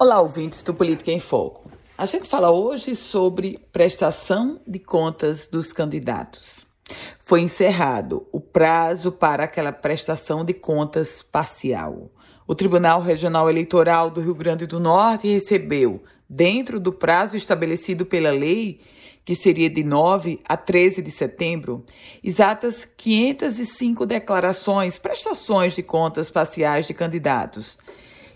Olá, ouvintes do Política em Foco. A gente fala hoje sobre prestação de contas dos candidatos. Foi encerrado o prazo para aquela prestação de contas parcial. O Tribunal Regional Eleitoral do Rio Grande do Norte recebeu, dentro do prazo estabelecido pela lei, que seria de 9 a 13 de setembro, exatas 505 declarações, prestações de contas parciais de candidatos.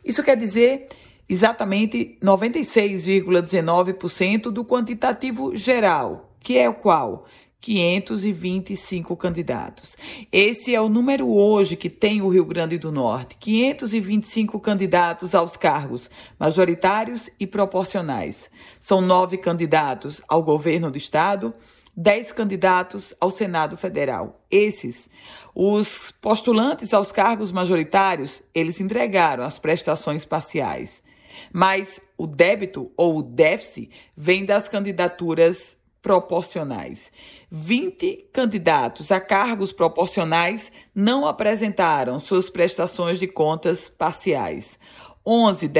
Isso quer dizer exatamente 96,19% do quantitativo geral, que é o qual? 525 candidatos. Esse é o número hoje que tem o Rio Grande do Norte: 525 candidatos aos cargos majoritários e proporcionais. São nove candidatos ao governo do Estado, dez candidatos ao Senado Federal. Esses, os postulantes aos cargos majoritários, eles entregaram as prestações parciais. Mas o débito ou o déficit vem das candidaturas proporcionais. 20 candidatos a cargos proporcionais não apresentaram suas prestações de contas parciais. 11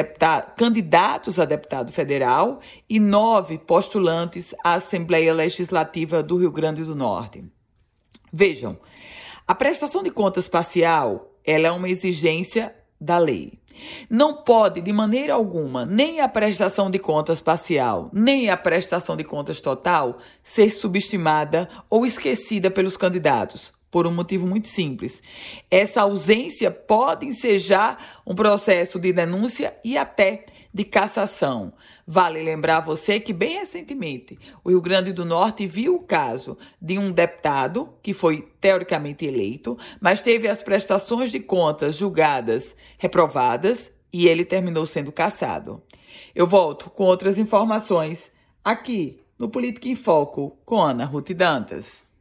candidatos a deputado federal e 9 postulantes à Assembleia Legislativa do Rio Grande do Norte. Vejam, a prestação de contas parcial ela é uma exigência da lei. Não pode, de maneira alguma, nem a prestação de contas parcial, nem a prestação de contas total ser subestimada ou esquecida pelos candidatos, por um motivo muito simples. Essa ausência pode ensejar um processo de denúncia e até de cassação. Vale lembrar você que, bem recentemente, o Rio Grande do Norte viu o caso de um deputado que foi teoricamente eleito, mas teve as prestações de contas julgadas reprovadas e ele terminou sendo cassado. Eu volto com outras informações aqui no Política em Foco com Ana Ruth Dantas.